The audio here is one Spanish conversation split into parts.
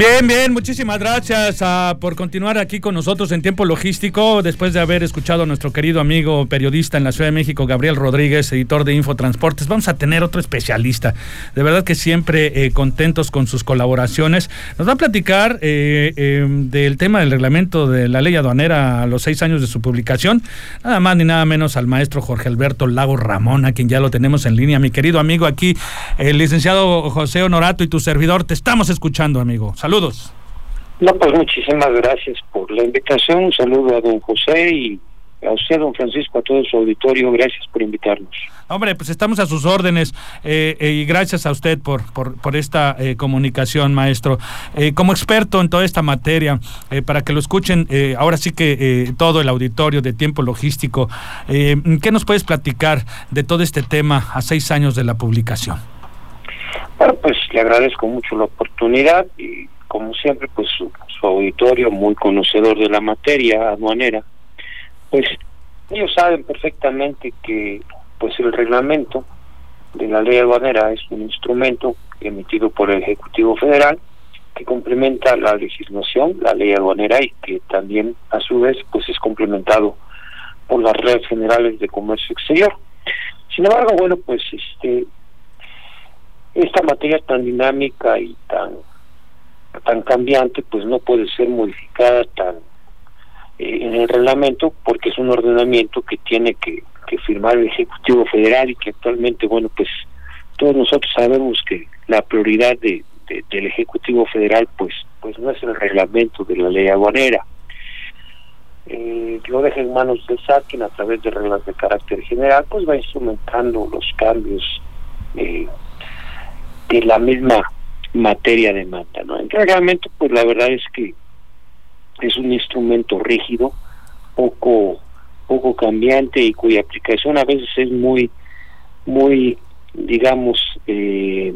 Bien, bien, muchísimas gracias ah, por continuar aquí con nosotros en tiempo logístico, después de haber escuchado a nuestro querido amigo periodista en la Ciudad de México, Gabriel Rodríguez, editor de Infotransportes. Vamos a tener otro especialista, de verdad que siempre eh, contentos con sus colaboraciones. Nos va a platicar eh, em, del tema del reglamento de la ley aduanera a los seis años de su publicación, nada más ni nada menos al maestro Jorge Alberto Lago Ramón, a quien ya lo tenemos en línea. Mi querido amigo aquí, el licenciado José Honorato y tu servidor, te estamos escuchando, amigo. Saludos. No, pues muchísimas gracias por la invitación. Un saludo a don José y a usted, don Francisco, a todo su auditorio. Gracias por invitarnos. Hombre, pues estamos a sus órdenes eh, eh, y gracias a usted por, por, esta eh, comunicación, maestro. como experto en toda esta materia, para que lo escuchen ahora sí que todo el auditorio de tiempo logístico, ¿qué nos puedes platicar de todo este tema a seis años de la publicación? Bueno, pues le agradezco mucho la oportunidad y como siempre, pues su, auditorio, muy conocedor de la materia aduanera, pues ellos saben perfectamente que pues el reglamento de la ley aduanera es un instrumento emitido por el Ejecutivo Federal que complementa la legislación, la ley aduanera y que también a su vez pues es complementado por las redes generales de comercio exterior. Sin embargo, bueno, pues este esta materia tan dinámica y tan tan cambiante, pues no puede ser modificada tan eh, en el reglamento porque es un ordenamiento que tiene que, firmar el Ejecutivo Federal y que actualmente, bueno, pues todos nosotros sabemos que la prioridad de, del Ejecutivo Federal, pues, pues no es el reglamento de la ley aduanera. Eh, lo deja en manos del SATIN a través de reglas de carácter general, pues va instrumentando los cambios eh, de la misma materia de mata, ¿no? El reglamento, pues la verdad es que es un instrumento rígido, poco poco cambiante y cuya aplicación a veces es muy muy digamos eh,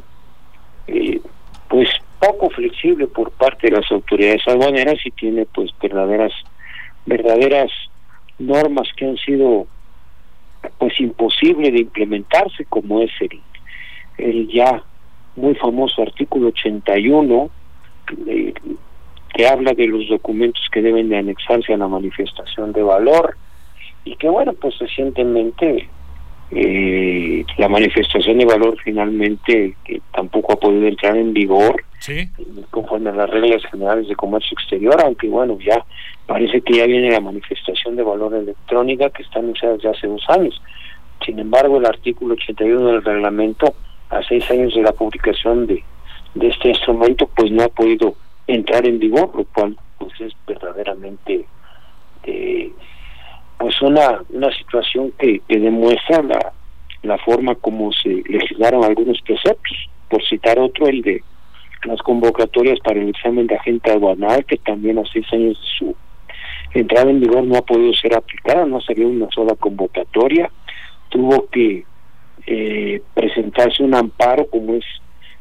eh, pues poco flexible por parte de las autoridades aduaneras y tiene pues verdaderas verdaderas normas que han sido pues imposible de implementarse como es el, el ya muy famoso artículo 81 eh, que habla de los documentos que deben de anexarse a la manifestación de valor y que bueno pues recientemente eh, la manifestación de valor finalmente que tampoco ha podido entrar en vigor conforme a las reglas generales de comercio exterior aunque bueno ya parece que ya viene la manifestación de valor electrónica que está anunciada desde hace dos años. Sin embargo el artículo 81 del reglamento a seis años de la publicación de, de este instrumento, pues no ha podido entrar en vigor, lo cual pues es verdaderamente eh, pues una, una situación que, que demuestra la, la forma como se legislaron algunos preceptos. Por citar otro, el de las convocatorias para el examen de agente aduanal, que también a seis años de su entrada en vigor no ha podido ser aplicada, no salió una sola convocatoria, tuvo que eh, presentarse un amparo como es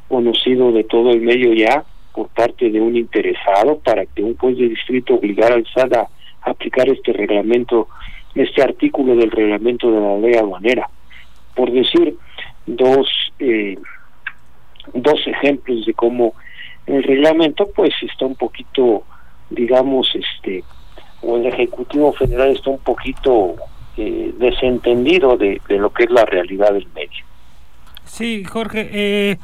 conocido de todo el medio ya por parte de un interesado para que un juez de distrito obligara al SAT a aplicar este reglamento, este artículo del reglamento de la ley aduanera. Por decir dos, eh, dos ejemplos de cómo el reglamento pues está un poquito, digamos, este, o el Ejecutivo Federal está un poquito eh, desentendido de, lo que es la realidad del medio. Sí, Jorge. Eh,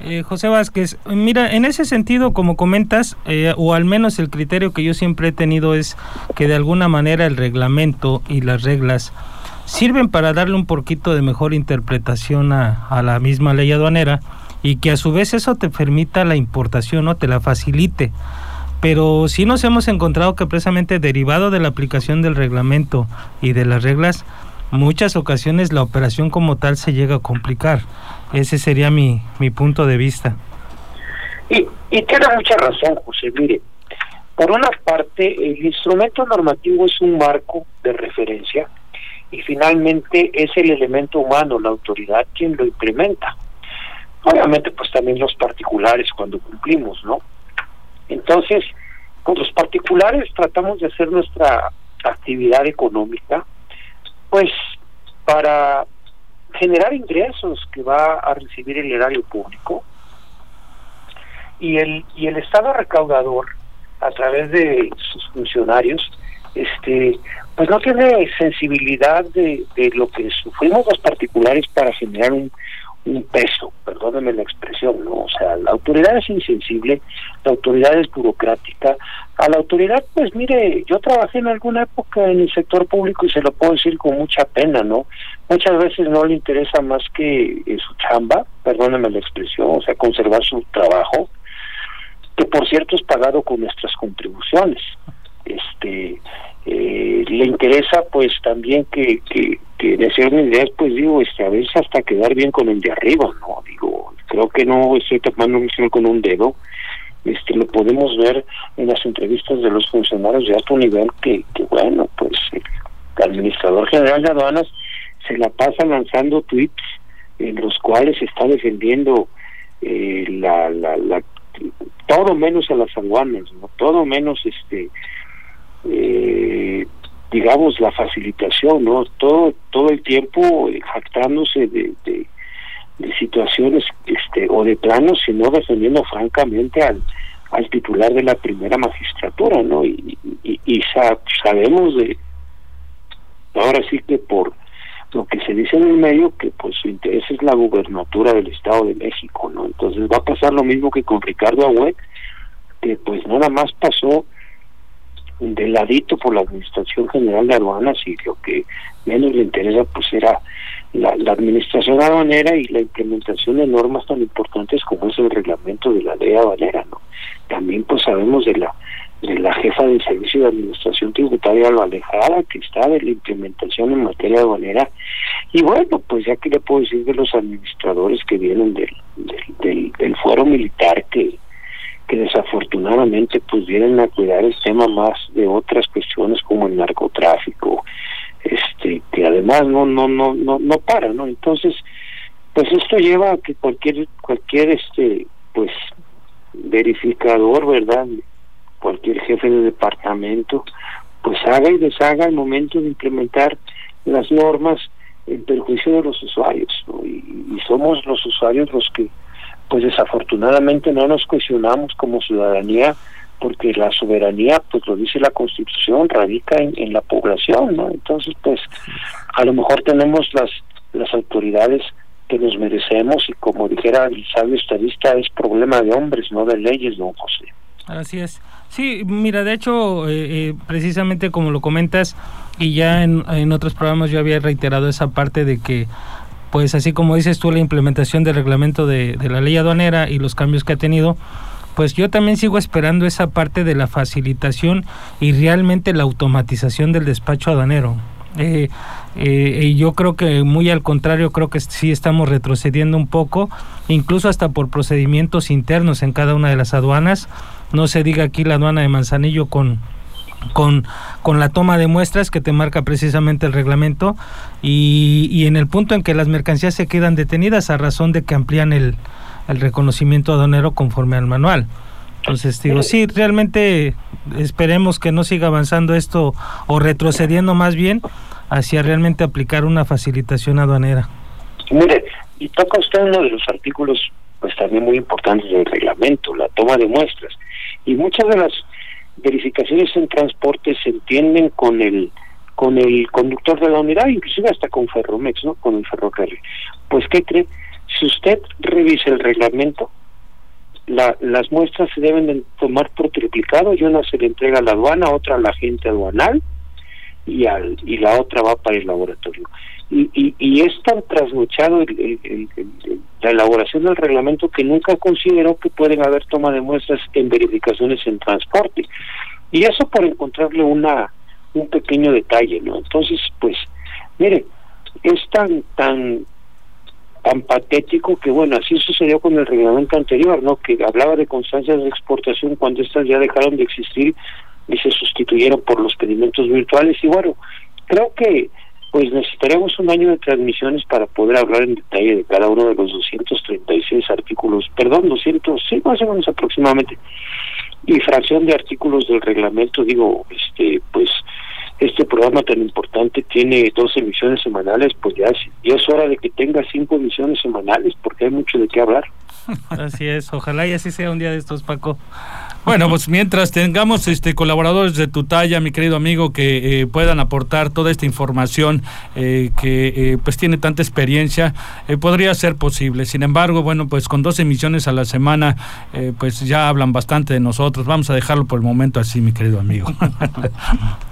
eh, José Vázquez, mira, en ese sentido, como comentas, o al menos el criterio que yo siempre he tenido es que de alguna manera el reglamento y las reglas sirven para darle un poquito de mejor interpretación a, a la misma ley aduanera y que a su vez eso te permita la importación o te la facilite pero sí nos hemos encontrado que precisamente derivado de la aplicación del reglamento y de las reglas, muchas ocasiones la operación como tal se llega a complicar. Ese sería mi, mi punto de vista. Y, y tiene mucha razón, José. Mire, por una parte, el instrumento normativo es un marco de referencia y finalmente es el elemento humano, la autoridad, quien lo implementa. Obviamente, pues también los particulares cuando cumplimos, ¿no? Entonces, Con los particulares tratamos de hacer nuestra actividad económica, pues para generar ingresos que va a recibir el erario público. Y el y el Estado recaudador a través de sus funcionarios este pues no tiene sensibilidad de, de lo que sufrimos los particulares para generar un, un peso, perdónenme la expresión, ¿no? O sea, la autoridad es insensible, la autoridad es burocrática. A la autoridad, pues mire, yo trabajé en alguna época en el sector público y se lo puedo decir con mucha pena, ¿no? Muchas veces no le interesa más que eh, su chamba, perdónenme la expresión, o sea, conservar su trabajo, que por cierto es pagado con nuestras contribuciones. Este, eh, le interesa pues también que, que, que de ser ideas pues digo este a veces hasta quedar bien con el de arriba no digo creo que no estoy tapando con un dedo. Este lo podemos ver en las entrevistas de los funcionarios de alto nivel que, que bueno pues el administrador general de aduanas se la pasa lanzando tweets en los cuales está defendiendo eh, la, la, la todo menos a las aduanas no todo menos este eh, digamos la facilitación no todo todo el tiempo jactándose de, de, situaciones este o de planos sino defendiendo francamente al al titular de la primera magistratura no y, sabemos de ahora sí que por lo que se dice en el medio que pues su interés es la gubernatura del Estado de México no entonces va a pasar lo mismo que con Ricardo Agüet que pues nada más pasó de ladito por la Administración General de Aduanas y lo que menos le interesa pues era la, la administración aduanera y la implementación de normas tan importantes como es el reglamento de la ley aduanera, ¿no? También pues sabemos de la de la jefa del Servicio de Administración Tributaria, lo alejada que está de la implementación en materia aduanera. Y bueno, pues ya que le puedo decir de los administradores que vienen del, del fuero militar que que desafortunadamente pues vienen a cuidar el tema más de otras cuestiones como el narcotráfico este que además no no no no no para no entonces pues esto lleva a que cualquier cualquier este pues verificador verdad cualquier jefe de departamento pues haga y deshaga al momento de implementar las normas en perjuicio de los usuarios y, y somos los usuarios los que pues desafortunadamente no nos cuestionamos como ciudadanía porque la soberanía, pues lo dice la Constitución, radica en, la población, ¿no? Entonces, pues a lo mejor tenemos las las autoridades que nos merecemos y como dijera el sabio estadista, es problema de hombres, no de leyes, don José. Así es. Sí, mira, de hecho, eh, eh, precisamente como lo comentas, y ya en, en otros programas yo había reiterado esa parte de que pues así como dices tú, la implementación del reglamento de, la ley aduanera y los cambios que ha tenido, pues yo también sigo esperando esa parte de la facilitación y realmente la automatización del despacho aduanero. Eh, eh, y yo creo que muy al contrario, creo que sí estamos retrocediendo un poco, incluso hasta por procedimientos internos en cada una de las aduanas. No se diga aquí la aduana de Manzanillo con con, con la toma de muestras que te marca precisamente el reglamento y, y, en el punto en que las mercancías se quedan detenidas a razón de que amplían el, el reconocimiento aduanero conforme al manual. Entonces digo, sí, realmente esperemos que no siga avanzando esto o retrocediendo más bien hacia realmente aplicar una facilitación aduanera. Mire, y toca usted uno de los artículos pues también muy importantes del reglamento, la toma de muestras. Y muchas de las verificaciones en transporte se entienden con el con el conductor de la unidad, inclusive hasta con Ferromex, ¿no? Con el ferrocarril. Pues, ¿qué cree? Si usted revisa el reglamento, la, las muestras se deben de tomar por triplicado y una se le entrega a la aduana, otra a la agente aduanal y, al, y la otra va para el laboratorio. Y, y, y es tan trasnochado la elaboración del reglamento que nunca consideró que pueden haber toma de muestras en verificaciones en transporte. Y eso por encontrarle una un pequeño detalle, ¿no? Entonces, pues, mire, es tan, tan, tan patético que, bueno, así sucedió con el reglamento anterior, ¿no? Que hablaba de constancias de exportación cuando estas ya dejaron de existir y se sustituyeron por los pedimentos virtuales. Y bueno, creo que pues necesitaremos un año de transmisiones para poder hablar en detalle de cada uno de los 236 artículos, perdón, 200, sí, más o menos aproximadamente, infracción de artículos del reglamento, digo, este, pues este programa tan importante tiene dos emisiones semanales, pues ya, ya es hora de que tenga cinco emisiones semanales, porque hay mucho de qué hablar. Así es, ojalá y así sea un día de estos, Paco. Bueno, pues mientras tengamos este colaboradores de tu talla, mi querido amigo, que eh, puedan aportar toda esta información eh, que eh, pues tiene tanta experiencia, podría ser posible. Sin embargo, bueno, pues con dos emisiones a la semana, pues ya hablan bastante de nosotros. Vamos a dejarlo por el momento así, mi querido amigo.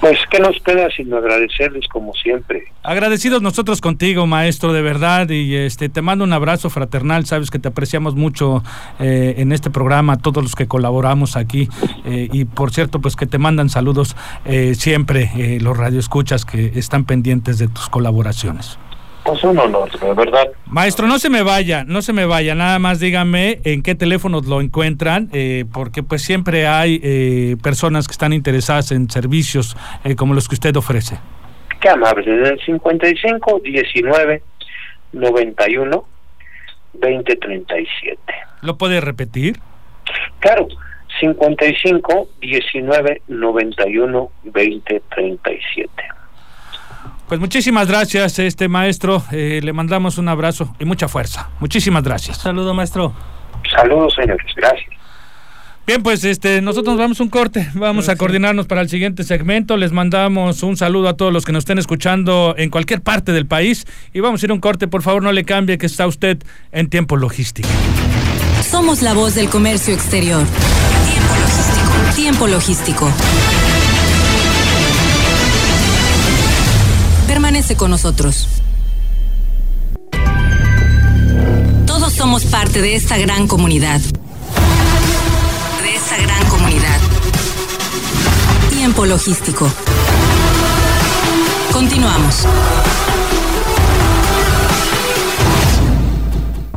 Pues que nos queda sino agradecerles como siempre. Agradecidos nosotros contigo, maestro, de verdad, y este te mando un abrazo fraternal, sabes que te apreciamos mucho eh, en este programa, todos los que colaboramos aquí, eh, y por cierto, pues que te mandan saludos eh, siempre los radioescuchas que están pendientes de tus colaboraciones. Pues un honor, de verdad. Maestro, no se me vaya, no se me vaya, nada más dígame en qué teléfonos lo encuentran, eh, porque pues siempre hay eh, personas que están interesadas en servicios eh, como los que usted ofrece. Qué amable, desde el 55 19 91 20 37. ¿Lo puede repetir? Claro, 55 19 91 20 37. Pues muchísimas gracias, este maestro. Eh, le mandamos un abrazo y mucha fuerza. Muchísimas gracias. Saludo, maestro. Saludos, señores. Gracias. Bien, pues este, nosotros vamos un corte, vamos a coordinarnos para el siguiente segmento. Les mandamos un saludo a todos los que nos estén escuchando en cualquier parte del país y vamos a ir a un corte. Por favor, no le cambie que está usted en tiempo logístico. Somos la voz del comercio exterior. Tiempo logístico. Tiempo logístico. Con nosotros. Todos somos parte de esta gran comunidad. De esta gran comunidad. Tiempo logístico. Continuamos.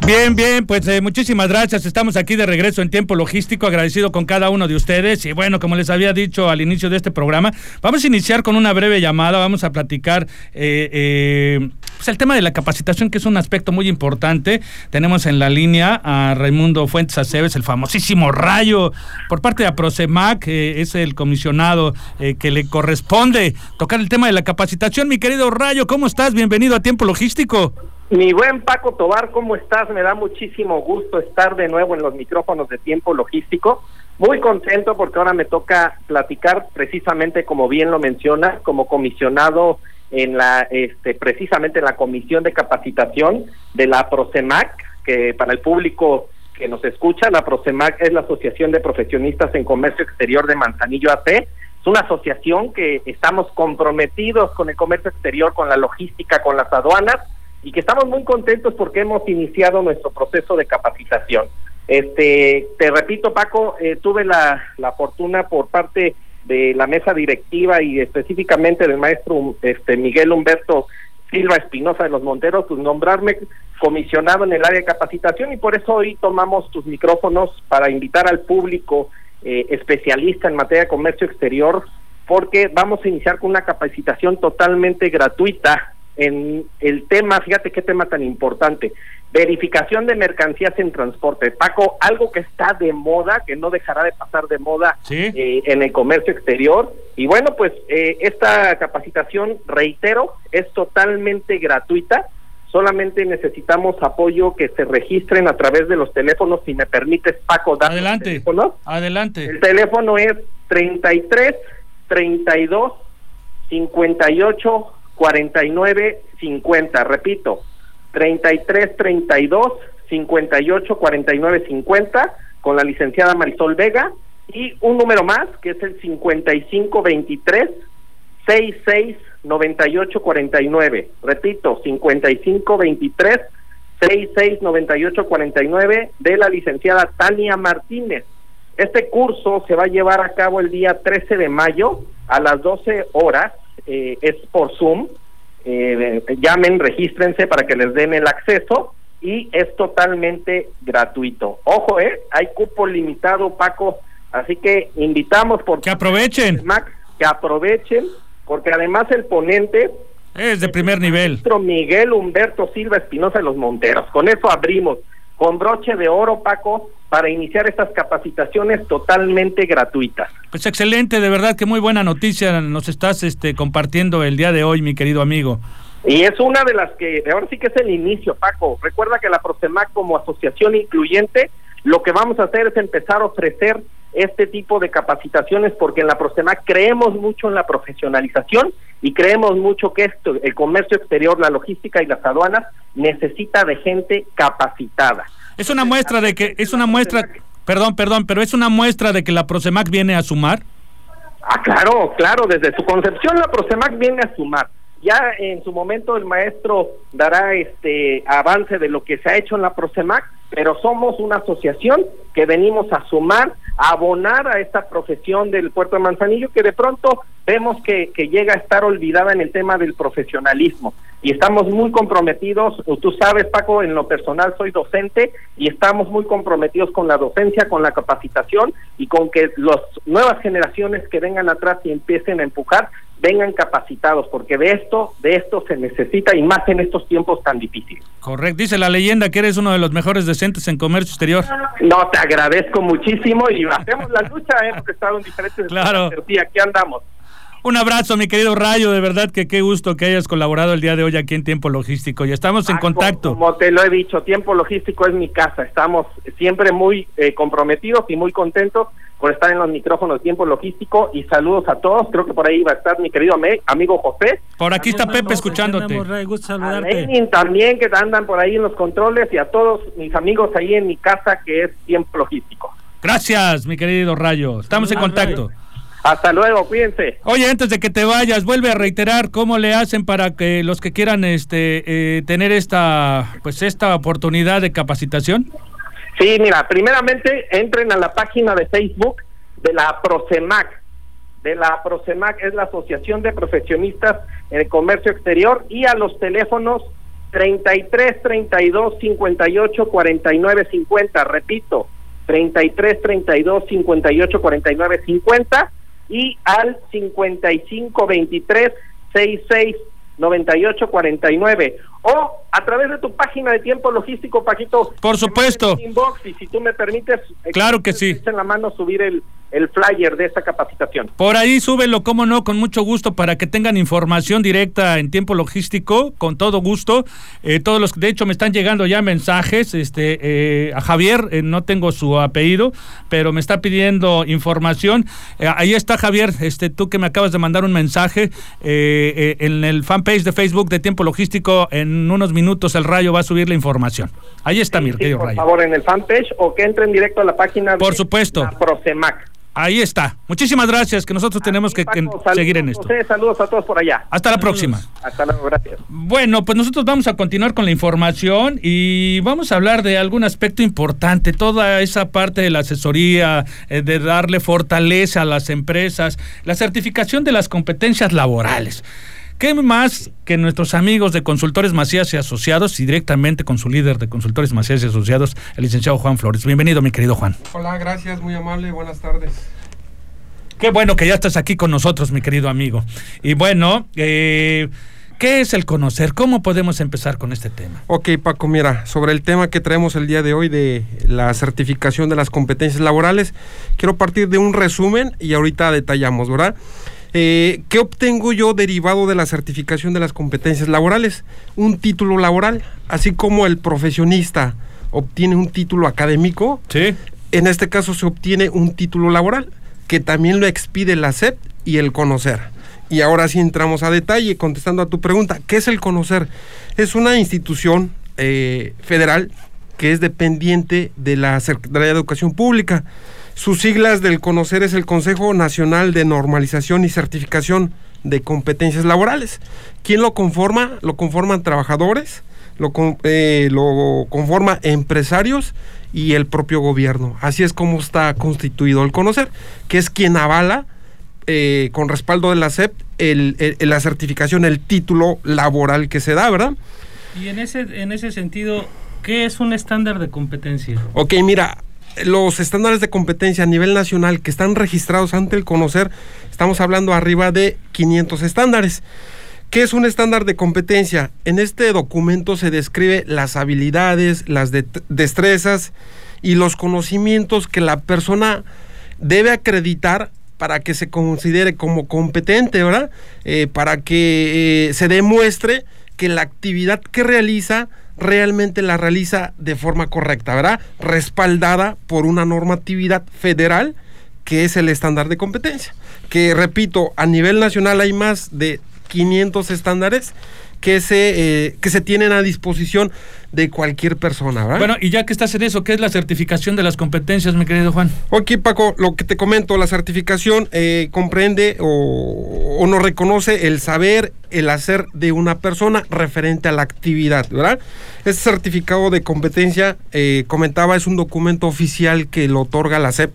Bien, bien, pues eh, muchísimas gracias. Estamos aquí de regreso en tiempo logístico, agradecido con cada uno de ustedes. Y bueno, como les había dicho al inicio de este programa, vamos a iniciar con una breve llamada, vamos a platicar eh, eh, pues el tema de la capacitación, que es un aspecto muy importante. Tenemos en la línea a Raimundo Fuentes Aceves, el famosísimo Rayo, por parte de APROCEMAC, es el comisionado que le corresponde tocar el tema de la capacitación. Mi querido Rayo, ¿cómo estás? Bienvenido a tiempo logístico. Mi buen Paco Tobar, ¿cómo estás? Me da muchísimo gusto estar de nuevo en los micrófonos de tiempo logístico. Muy contento porque ahora me toca platicar precisamente como bien lo menciona, como comisionado en la este precisamente en la comisión de capacitación de la Prosemac, que para el público que nos escucha, la Prosemac es la Asociación de Profesionistas en Comercio Exterior de Manzanillo AC. Es una asociación que estamos comprometidos con el comercio exterior, con la logística, con las aduanas y que estamos muy contentos porque hemos iniciado nuestro proceso de capacitación. Este, te repito, Paco, eh, tuve la, la fortuna por parte de la mesa directiva y específicamente del maestro este, Miguel Humberto Silva Espinosa de los Monteros, pues nombrarme comisionado en el área de capacitación y por eso hoy tomamos tus micrófonos para invitar al público eh, especialista en materia de comercio exterior porque vamos a iniciar con una capacitación totalmente gratuita en el tema, fíjate qué tema tan importante, verificación de mercancías en transporte. Paco, algo que está de moda, que no dejará de pasar de moda eh, en el comercio exterior. Y bueno, pues eh, esta capacitación, reitero, es totalmente gratuita. Solamente necesitamos apoyo que se registren a través de los teléfonos. Si me permites, Paco, dar Adelante. Adelante. El teléfono es 33 32 58 49 50, repito, 33 32 58 49 50 con la licenciada Marisol Vega y un número más que es el 55 23 66 98 49. Repito, 55 23 66 98 49 de la licenciada Tania Martínez. Este curso se va a llevar a cabo el día 13 de mayo a las 12 horas eh, es por Zoom. Eh, llamen, regístrense para que les den el acceso y es totalmente gratuito. Ojo, eh, hay cupo limitado, Paco, así que invitamos por que aprovechen, Max, que aprovechen, porque además el ponente es de primer nivel. Miguel Humberto Silva Espinosa de los Monteros. Con eso abrimos. Con broche de oro, Paco, para iniciar estas capacitaciones totalmente gratuitas. Pues excelente, de verdad que muy buena noticia nos estás este, compartiendo el día de hoy, mi querido amigo. Y es una de las que, ahora sí que es el inicio, Paco. Recuerda que la Prosemac como asociación incluyente, lo que vamos a hacer es empezar a ofrecer este tipo de capacitaciones porque en la Prosemac creemos mucho en la profesionalización y creemos mucho que esto, el comercio exterior, la logística y las aduanas necesita de gente capacitada. Es una muestra de que, es una muestra, perdón, perdón, pero es una muestra de que la Prosemac viene a sumar. Ah, claro, claro, desde su concepción la Prosemac viene a sumar. Ya en su momento el maestro dará este avance de lo que se ha hecho en la Prosemac, pero somos una asociación que venimos a sumar, a abonar a esta profesión del puerto de Manzanillo que de pronto vemos que, que llega a estar olvidada en el tema del profesionalismo y estamos muy comprometidos, tú sabes Paco, en lo personal soy docente y estamos muy comprometidos con la docencia, con la capacitación y con que las nuevas generaciones que vengan atrás y empiecen a empujar vengan capacitados, porque de esto, de esto se necesita y más en estos tiempos tan difíciles. Correcto, dice la leyenda que eres uno de los mejores docentes en comercio exterior. No, te agradezco muchísimo y hacemos la lucha, ¿eh? porque estado en diferentes... Claro. Aquí andamos. Un abrazo, mi querido Rayo, de verdad que qué gusto que hayas colaborado el día de hoy aquí en Tiempo Logístico y estamos en contacto. Como te lo he dicho, Tiempo Logístico es mi casa, estamos siempre muy eh, comprometidos y muy contentos por estar en los micrófonos Tiempo Logístico y saludos a todos, creo que por ahí va a estar mi querido amigo José. Por aquí está Pepe escuchándote. A Lenin también que andan por ahí en los controles y a todos mis amigos ahí en mi casa que es Tiempo Logístico. Gracias, mi querido Rayo, estamos en contacto. Hasta luego, cuídense. Oye, antes de que te vayas, vuelve a reiterar cómo le hacen para que los que quieran este eh, tener esta pues esta oportunidad de capacitación. Sí, mira, primeramente entren a la página de Facebook de la Prosemac. De la Prosemac es la Asociación de Profesionistas en el Comercio Exterior y a los teléfonos 33 32 58 49 50, repito, 33 32 58 49 50 y al 5523 66 98 49 o a través de tu página de tiempo logístico Paquito por supuesto inbox y si tú me permites claro que sí en la mano subir el el flyer de esta capacitación. Por ahí súbelo, cómo no, con mucho gusto para que tengan información directa en tiempo logístico, con todo gusto. Eh, todos los, de hecho, me están llegando ya mensajes, este, eh, a Javier, eh, no tengo su apellido, pero me está pidiendo información. ahí está Javier, este, tú que me acabas de mandar un mensaje en el fanpage de Facebook de tiempo logístico. En unos minutos el Rayo va a subir la información. Ahí está mi querido por Rayo. Por favor, en el fanpage o que entren directo a la página por supuesto. la Prosemac. Ahí está. Muchísimas gracias, que nosotros tenemos que, seguir en esto. saludos a todos por allá. Hasta la próxima. Hasta luego, gracias. Bueno, pues nosotros vamos a continuar con la información y vamos a hablar de algún aspecto importante, toda esa parte de la asesoría, eh, de darle fortaleza a las empresas, la certificación de las competencias laborales. ¿Qué más que nuestros amigos de Consultores Macías y Asociados y directamente con su líder de Consultores Macías y Asociados, el licenciado Juan Flores? Bienvenido, mi querido Juan. Hola, gracias, muy amable, buenas tardes. Qué bueno que ya estás aquí con nosotros, mi querido amigo. Y bueno, eh, ¿qué es el conocer? ¿Cómo podemos empezar con este tema? Ok, Paco, mira, sobre el tema que traemos el día de hoy de la certificación de las competencias laborales, quiero partir de un resumen y ahorita detallamos, ¿verdad? Eh, ¿Qué obtengo yo derivado de la certificación de las competencias laborales? Un título laboral, así como el profesionista obtiene un título académico. Sí. En este caso se obtiene un título laboral, que también lo expide la SEP y el conocer. Y ahora sí entramos a detalle, contestando a tu pregunta, ¿qué es el conocer? Es una institución eh, federal que es dependiente de la Secretaría de Educación Pública. Sus siglas del conocer es el Consejo Nacional de Normalización y Certificación de Competencias Laborales. ¿Quién lo conforma? Lo conforman trabajadores, lo, eh, lo conforma empresarios y el propio gobierno. Así es como está constituido el conocer, que es quien avala eh, con respaldo de la SEP el, la certificación, el título laboral que se da, ¿verdad? Y en ese, en ese sentido, ¿qué es un estándar de competencia? Ok, mira, los estándares de competencia a nivel nacional que están registrados ante el conocer, estamos hablando arriba de 500 estándares. ¿Qué es un estándar de competencia? En este documento se describe las habilidades, las destrezas y los conocimientos que la persona debe acreditar para que se considere como competente, ¿verdad? Eh, para que eh, se demuestre que la actividad que realiza realmente la realiza de forma correcta, ¿verdad? Respaldada por una normatividad federal que es el estándar de competencia. Que repito, a nivel nacional hay más de 500 estándares que se, eh, que se tienen a disposición de cualquier persona. ¿verdad? Bueno, y ya que estás en eso, ¿qué es la certificación de las competencias, mi querido Juan? Ok, Paco, lo que te comento, la certificación eh, comprende o, o nos reconoce el saber, el hacer de una persona referente a la actividad, ¿verdad? Este certificado de competencia, eh, comentaba, es un documento oficial que lo otorga la SEP.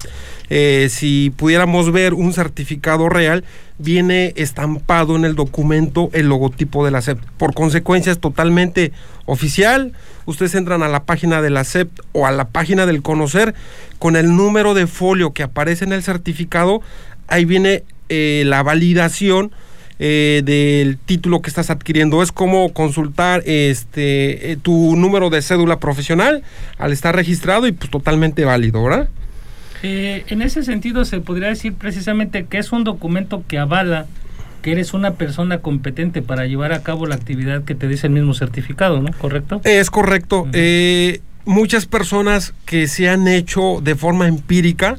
Eh, si pudiéramos ver un certificado real, viene estampado en el documento el logotipo de la SEP. Por consecuencia, es totalmente oficial. Ustedes entran a la página de la SEP o a la página del Conocer con el número de folio que aparece en el certificado. Ahí viene eh, la validación eh, del título que estás adquiriendo. Es como consultar este tu número de cédula profesional al estar registrado y pues totalmente válido, ¿verdad? Eh, en ese sentido se podría decir precisamente que es un documento que avala que eres una persona competente para llevar a cabo la actividad que te dice el mismo certificado, ¿no? ¿Correcto? Es correcto. Eh, muchas personas que se han hecho de forma empírica,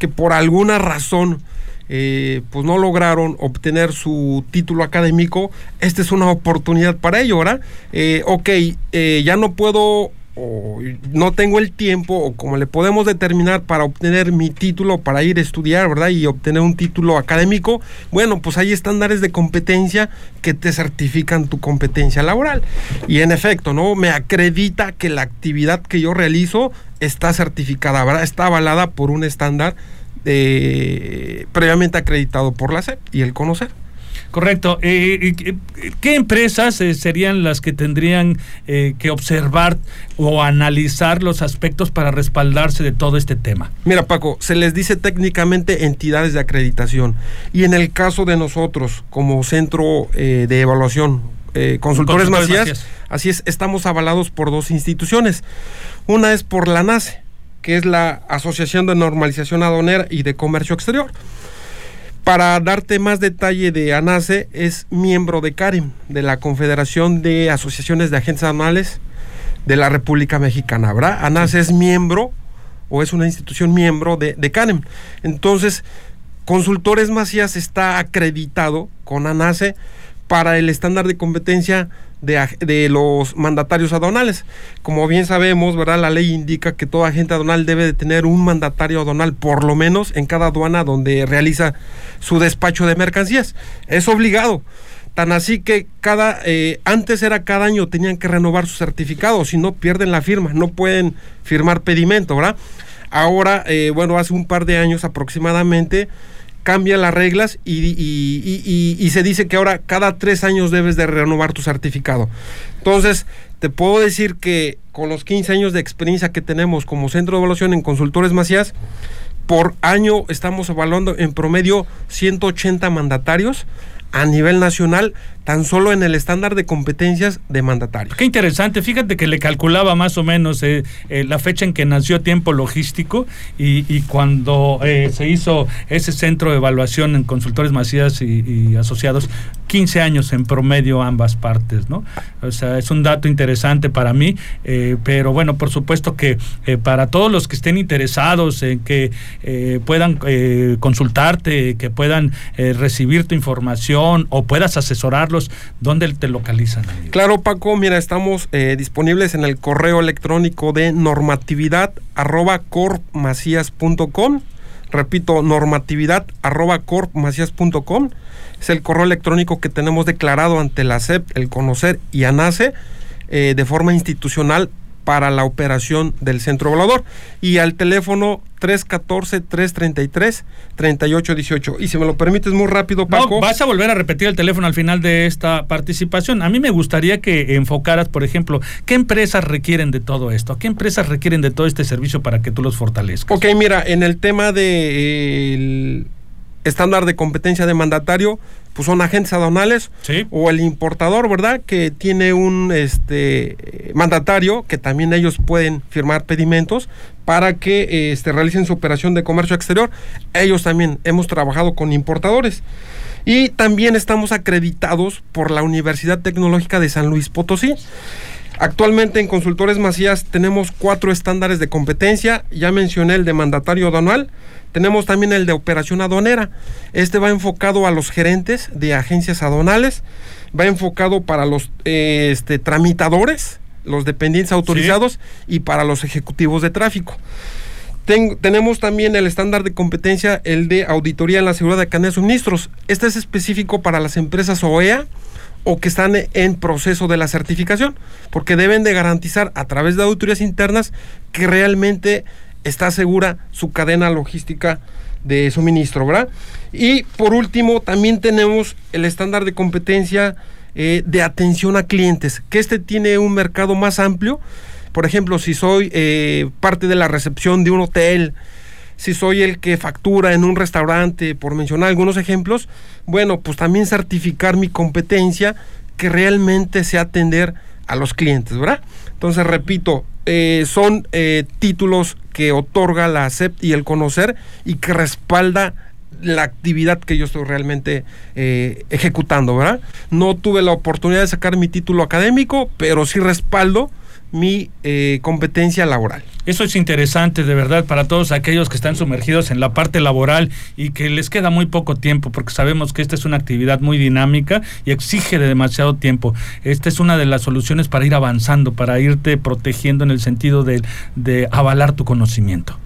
que por alguna razón eh, pues no lograron obtener su título académico, esta es una oportunidad para ello, ¿verdad? ok, ya no puedo o no tengo el tiempo o como le podemos determinar para obtener mi título para ir a estudiar, ¿verdad? Y obtener un título académico, bueno, pues hay estándares de competencia que te certifican tu competencia laboral. Y en efecto, ¿no? Me acredita que la actividad que yo realizo está certificada, ¿verdad? Está avalada por un estándar eh, previamente acreditado por la SEP y el conocer. Correcto. Eh, ¿Qué empresas eh, serían las que tendrían eh, que observar o analizar los aspectos para respaldarse de todo este tema? Mira, Paco, se les dice técnicamente entidades de acreditación. Y en el caso de nosotros, como centro de evaluación, consultores, Macías, así es, estamos avalados por dos instituciones. Una es por la NACE, que es la Asociación de Normalización Adonera y de Comercio Exterior. Para darte más detalle de ANACE, es miembro de CARIM, de la Confederación de Asociaciones de Agentes Anuales de la República Mexicana. ¿verdad? ANACE es miembro o es una institución miembro de, de CARIM. Entonces, Consultores Macías está acreditado con ANACE para el estándar de competencia de, los mandatarios aduanales. Como bien sabemos, ¿verdad? La ley indica que toda agente aduanal debe de tener un mandatario aduanal, por lo menos en cada aduana donde realiza su despacho de mercancías. Es obligado. Tan así que cada, eh, antes era cada año tenían que renovar su certificado, si no pierden la firma, no pueden firmar pedimento, ¿verdad? Ahora, eh, bueno, hace un par de años aproximadamente, cambia las reglas y, se dice que ahora cada tres años debes de renovar tu certificado. Entonces, te puedo decir que con los 15 años de experiencia que tenemos como centro de evaluación en consultores Macías, por año estamos evaluando en promedio 180 mandatarios a nivel nacional tan solo en el estándar de competencias de mandatario. Qué interesante, fíjate que le calculaba más o menos eh, eh, la fecha en que nació tiempo logístico y, cuando eh, se hizo ese centro de evaluación en consultores Macías y, asociados, 15 años en promedio ambas partes, ¿no? O sea, es un dato interesante para mí, pero bueno, por supuesto que para todos los que estén interesados en que puedan consultarte, que puedan recibir tu información o puedas asesorarlo ¿dónde te localizan? Claro, Paco, mira, estamos eh, disponibles en el correo electrónico de normatividad arroba Repito, normatividad arroba Es el correo electrónico que tenemos declarado ante la SEP, el Conocer y ANACE eh, de forma institucional para la operación del centro volador y al teléfono 314-333-3818. Y si me lo permites muy rápido, Paco. vas a volver a repetir el teléfono al final de esta participación. A mí me gustaría que enfocaras, por ejemplo, ¿qué empresas requieren de todo esto? ¿Qué empresas requieren de todo este servicio para que tú los fortalezcas? Ok, mira, en el tema de estándar de competencia de mandatario, pues son agentes aduanales Sí. o el importador, ¿verdad? Que tiene un este mandatario que también ellos pueden firmar pedimentos para que este, realicen su operación de comercio exterior. Ellos también hemos trabajado con importadores. Y también estamos acreditados por la Universidad Tecnológica de San Luis Potosí. Actualmente en Consultores Macías tenemos cuatro estándares de competencia. Ya mencioné el de mandatario aduanal. Tenemos también el de operación aduanera. Este va enfocado a los gerentes de agencias aduanales. Va enfocado para los eh, este, tramitadores, los dependientes autorizados y para los ejecutivos de tráfico. Ten- tenemos también el estándar de competencia, el de auditoría en la seguridad de cadenas de suministros. Este es específico para las empresas OEA o que están en proceso de la certificación, porque deben de garantizar a través de auditorías internas que realmente está segura su cadena logística de suministro, ¿verdad? Y por último, también tenemos el estándar de competencia eh, de atención a clientes, que este tiene un mercado más amplio. Por ejemplo, si soy eh, parte de la recepción de un hotel, si soy el que factura en un restaurante, por mencionar algunos ejemplos, bueno, pues también certificar mi competencia que realmente sea atender a los clientes, ¿verdad? Entonces, repito, eh, son eh, títulos que otorga la CEP y el conocer y que respalda la actividad que yo estoy realmente eh, ejecutando, ¿verdad? No tuve la oportunidad de sacar mi título académico, pero sí respaldo mi eh, competencia laboral. Eso es interesante, de verdad, para todos aquellos que están sumergidos en la parte laboral y que les queda muy poco tiempo, porque sabemos que esta es una actividad muy dinámica y exige de demasiado tiempo. Esta es una de las soluciones para ir avanzando, para irte protegiendo en el sentido de, de avalar tu conocimiento.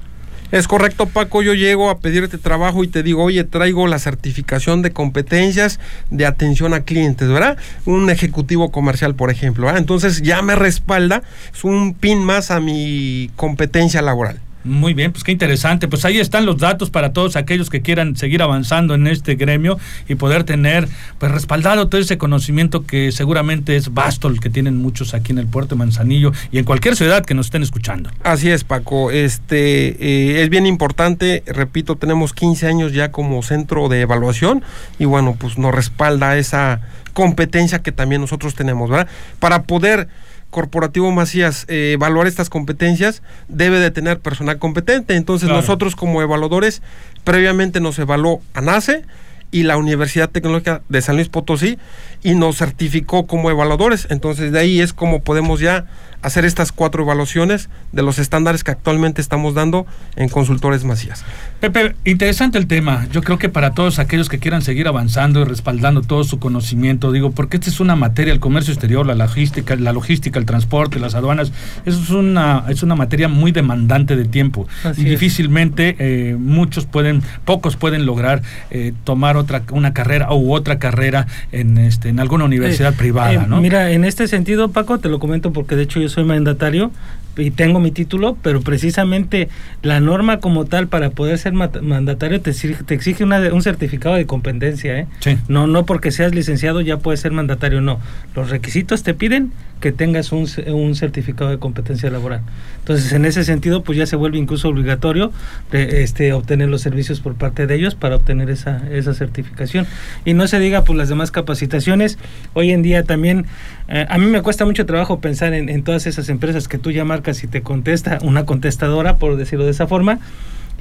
Es correcto, Paco. Yo llego a pedirte trabajo y te digo, oye, traigo la certificación de competencias de atención a clientes, ¿verdad? Un ejecutivo comercial, por ejemplo. ¿verdad? Entonces ya me respalda, es un pin más a mi competencia laboral. Muy bien, pues qué interesante. Pues ahí están los datos para todos aquellos que quieran seguir avanzando en este gremio y poder tener pues respaldado todo ese conocimiento que seguramente es vasto el que tienen muchos aquí en el puerto Manzanillo y en cualquier ciudad que nos estén escuchando. Así es, Paco. Este eh, es bien importante, repito, tenemos 15 años ya como centro de evaluación y bueno, pues nos respalda esa competencia que también nosotros tenemos, ¿verdad? Para poder Corporativo Macías eh, evaluar estas competencias debe de tener personal competente. Entonces Claro. nosotros como evaluadores previamente nos evaluó ANACE y la Universidad Tecnológica de San Luis Potosí y nos certificó como evaluadores. Entonces de ahí es como podemos ya hacer estas cuatro evaluaciones de los estándares que actualmente estamos dando en Consultores Macías. Pepe, interesante el tema. Yo creo que para todos aquellos que quieran seguir avanzando y respaldando todo su conocimiento, digo, porque esta es una materia, el comercio exterior, la logística, la logística, el transporte, las aduanas, eso es una, es una materia muy demandante de tiempo. Así y es. difícilmente eh, muchos pueden, pocos pueden lograr eh, tomar otra, una carrera u otra carrera en este, en alguna universidad Eh, privada, eh, ¿no? Mira, en este sentido, Paco, te lo comento porque de hecho yo soy mandatario y tengo mi título, pero precisamente la norma como tal para poder ser mandatario te exige, te exige una un certificado de competencia, ¿eh? Sí. No, no porque seas licenciado ya puedes ser mandatario, no. Los requisitos te piden que tengas un, un certificado de competencia laboral. Entonces, en ese sentido, pues ya se vuelve incluso obligatorio de, este, obtener los servicios por parte de ellos para obtener esa, esa certificación. Y no se diga, pues las demás capacitaciones. Hoy en día también, eh, a mí me cuesta mucho trabajo pensar en, en todas esas empresas que tú ya marcas y te contesta una contestadora, por decirlo de esa forma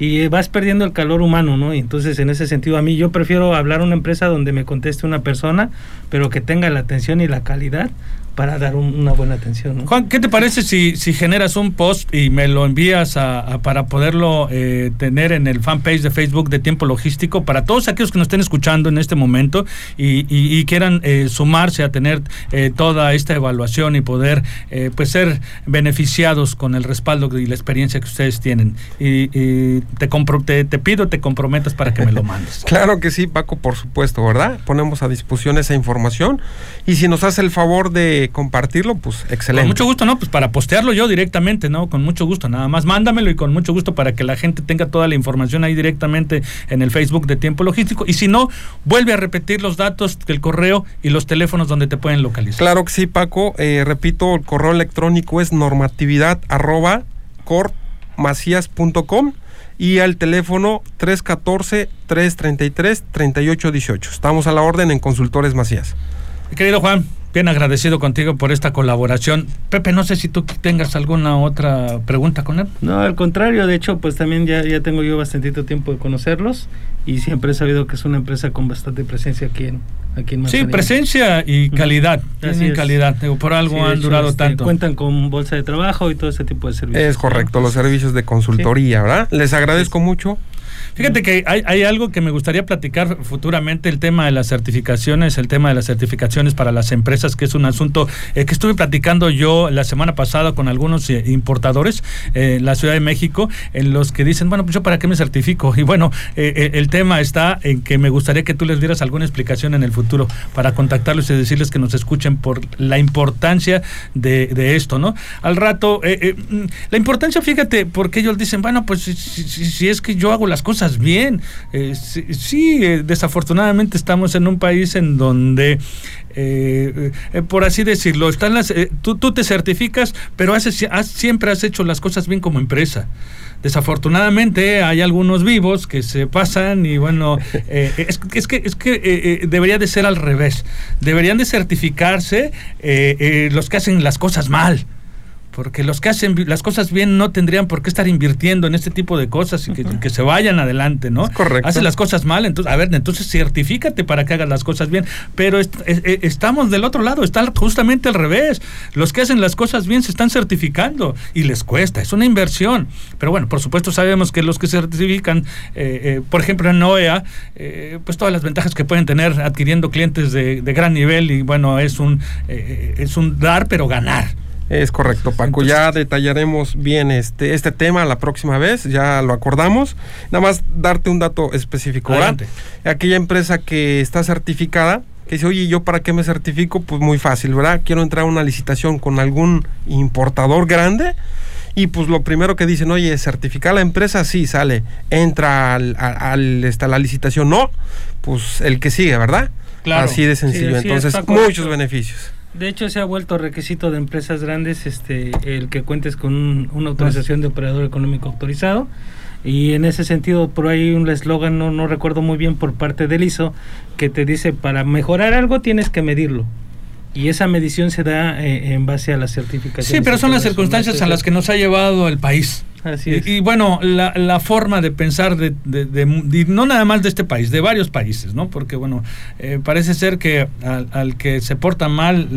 y vas perdiendo el calor humano, ¿no? Y entonces en ese sentido a mí yo prefiero hablar a una empresa donde me conteste una persona, pero que tenga la atención y la calidad para dar un- una buena atención, ¿no? Juan, ¿qué te parece si, si generas un post y me lo envías a, a- para poderlo eh, tener en el fanpage de Facebook de Tiempo Logístico para todos aquellos que nos estén escuchando en este momento y, y- y quieran eh, sumarse a tener eh, toda esta evaluación y poder eh, pues ser beneficiados con el respaldo y la experiencia que ustedes tienen? Y, y te, compro- te, te pido te comprometas para que me lo mandes. Claro que sí, Paco, por supuesto, ¿verdad? Ponemos a disposición esa información y si nos hace el favor de compartirlo, pues excelente. Con mucho gusto, ¿no? Pues para postearlo yo directamente, ¿no? Con mucho gusto, nada más mándamelo y con mucho gusto para que la gente tenga toda la información ahí directamente en el Facebook de Tiempo Logístico. Y si no, vuelve a repetir los datos del correo y los teléfonos donde te pueden localizar. Claro que sí, Paco. Eh, repito, el correo electrónico es normatividad arroba y al teléfono 314-333-3818. Estamos a la orden en Consultores Macías. Querido Juan, bien agradecido contigo por esta colaboración. Pepe, no sé si tú tengas alguna otra pregunta con él. No, al contrario, de hecho, pues también ya, ya tengo yo bastante tiempo de conocerlos y siempre he sabido que es una empresa con bastante presencia aquí en, aquí en Sí, presencia y calidad. Tienen calidad. Digo, por algo Sí, han hecho, durado este, tanto. Cuentan con bolsa de trabajo y todo ese tipo de servicios. Es correcto, los servicios de consultoría, ¿verdad? Les agradezco mucho. Fíjate que hay, algo que me gustaría platicar futuramente, el tema de las certificaciones, el tema de las certificaciones para las empresas, que es un asunto eh, que estuve platicando yo la semana pasada con algunos eh, importadores eh, en la Ciudad de México, en los que dicen, bueno, pues yo para qué me certifico. Y bueno, el tema está en que me gustaría que tú les dieras alguna explicación en el futuro para contactarlos y decirles que nos escuchen por la importancia de, esto, ¿no? Al rato, mm, la importancia, fíjate, porque ellos dicen, bueno, pues si, si- si es que yo hago las cosas bien, eh, sí, sí, eh, desafortunadamente estamos en un país en donde... eh, eh, por así decirlo, están las, tú, tú te certificas, pero haces, has- siempre has hecho las cosas bien como empresa. Desafortunadamente hay algunos vivos que se pasan y bueno, eh, es, es que, es que eh, debería de ser al revés. Deberían de certificarse eh, los que hacen las cosas mal. Porque los que hacen las cosas bien no tendrían por qué estar invirtiendo en este tipo de cosas y que, que se vayan adelante, ¿no? Es correcto. Haces las cosas mal, entonces, a ver, entonces certifícate para que hagas las cosas bien. Pero est- eh, eh, estamos del otro lado, está justamente al revés. Los que hacen las cosas bien se están certificando y les cuesta, es una inversión. Pero bueno, por supuesto sabemos que los que certifican, eh, eh, por ejemplo en OEA, eh, pues todas las ventajas que pueden tener adquiriendo clientes de, de gran nivel y bueno, es un, eh, es un dar pero ganar. Es correcto, Paco. ya detallaremos bien este, este tema la próxima vez, ya lo acordamos. Nada más darte un dato específico. ¿verdad? Aquella empresa que está certificada, que dice, oye, ¿yo para qué me certifico? Pues muy fácil, ¿verdad? Quiero entrar a una licitación con algún importador grande. Y pues lo primero que dicen, oye, certificar la empresa, sí, sale. Entra al, a- al- este, a la licitación, no. Pues el que sigue, ¿verdad? Claro. Así de sencillo. Entonces, muchos beneficios. De hecho, se ha vuelto requisito de empresas grandes este el que cuentes con un- una autorización de operador económico autorizado. Y en ese sentido, por ahí un eslogan, no, no recuerdo muy bien, por parte del ISO, que te dice, para mejorar algo tienes que medirlo. Y esa medición se da eh, en base a las certificaciones. Sí, pero son las circunstancias a las que nos ha llevado el país. Así Y, es. y bueno, la, la forma de pensar de, de- de- de- no nada más de este país, de varios países, ¿no? Porque bueno, eh, parece ser que al, al que se porta mal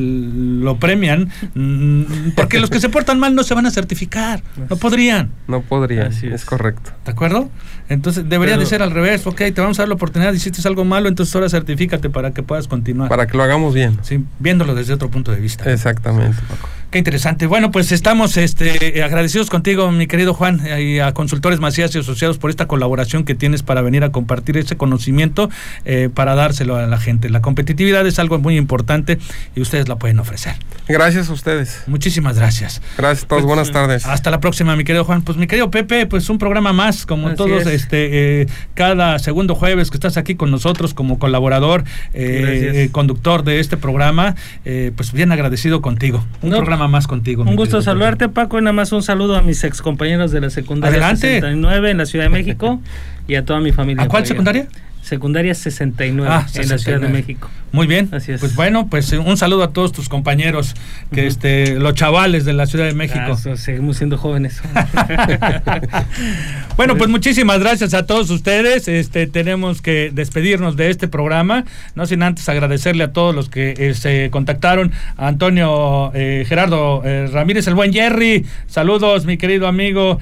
lo premian, mm, porque los que se portan mal no se van a certificar, no podrían, No podría, Así es. es. correcto. ¿de acuerdo? Entonces debería de ser al revés, ok, te vamos a dar la oportunidad, hiciste algo malo, entonces ahora certifícate para que puedas continuar. Para que lo hagamos bien. Sí, viéndolo desde otro punto de vista. Exactamente, Paco. Qué interesante. Bueno, pues estamos este, agradecidos contigo, mi querido Juan, y a Consultores Macías y Asociados por esta colaboración que tienes para venir a compartir ese conocimiento eh, para dárselo a la gente. La competitividad es algo muy importante y ustedes la pueden ofrecer. Gracias a ustedes. Muchísimas gracias. Gracias a todos. Buenas tardes. Hasta la próxima, mi querido Juan. Pues mi querido Pepe, pues un programa más, como Así todos, es. este, eh, cada segundo jueves que estás aquí con nosotros como colaborador, eh, eh, conductor de este programa, eh, pues bien agradecido contigo. Un No, programa más contigo. Un gusto saludarte, Paco, y nada más un saludo a mis ex compañeros de la secundaria Adelante. 69 en la Ciudad de México y a toda mi familia. ¿A cuál allá. Secundaria? Secundaria 69 Ah, en la Ciudad de 69. México. Muy bien. Así es. Pues bueno, pues eh, un saludo a todos tus compañeros, que este, los chavales de la Ciudad de México. Ah, seguimos siendo jóvenes. Bueno, pues muchísimas gracias a todos ustedes. Este tenemos que despedirnos de este programa, no sin antes agradecerle a todos los que eh, se contactaron. A Antonio eh, Gerardo eh, Ramírez, el buen Jerry. Saludos, mi querido amigo.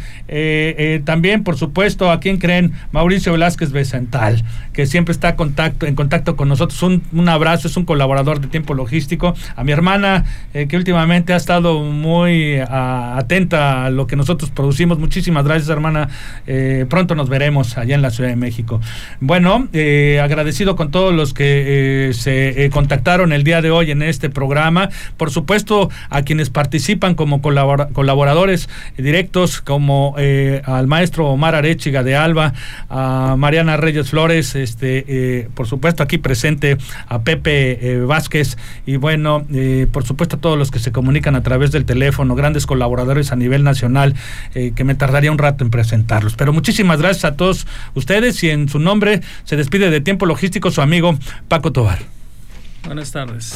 También, por supuesto, a quien creen, Mauricio Velázquez Becental, que siempre está contacto, en contacto con nosotros. Un, un abrazo, es un colaborador de tiempo logístico. A mi hermana, eh, que últimamente ha estado muy atenta a lo que nosotros producimos. Muchísimas gracias, hermana. Eh, pronto nos veremos allá en la Ciudad de México. Bueno, eh, agradecido con todos los que eh, se contactaron el día de hoy en este programa. Por supuesto, a quienes participan como colabora- colaboradores directos, como al maestro Omar Arechiga de Alba, a Mariana Reyes Flores, este, eh, por supuesto, aquí presente a Pepe eh, Vázquez y bueno, eh, por supuesto, a todos los que se comunican a través del teléfono, grandes colaboradores a nivel nacional, que me tardaría un rato en presentarlos. Pero muchísimas gracias a todos ustedes y en su nombre se despide de Tiempo Logístico su amigo Paco Tobar. Buenas tardes.